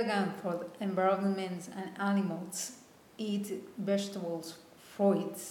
Again, for the environment and animals, eat vegetables, fruits,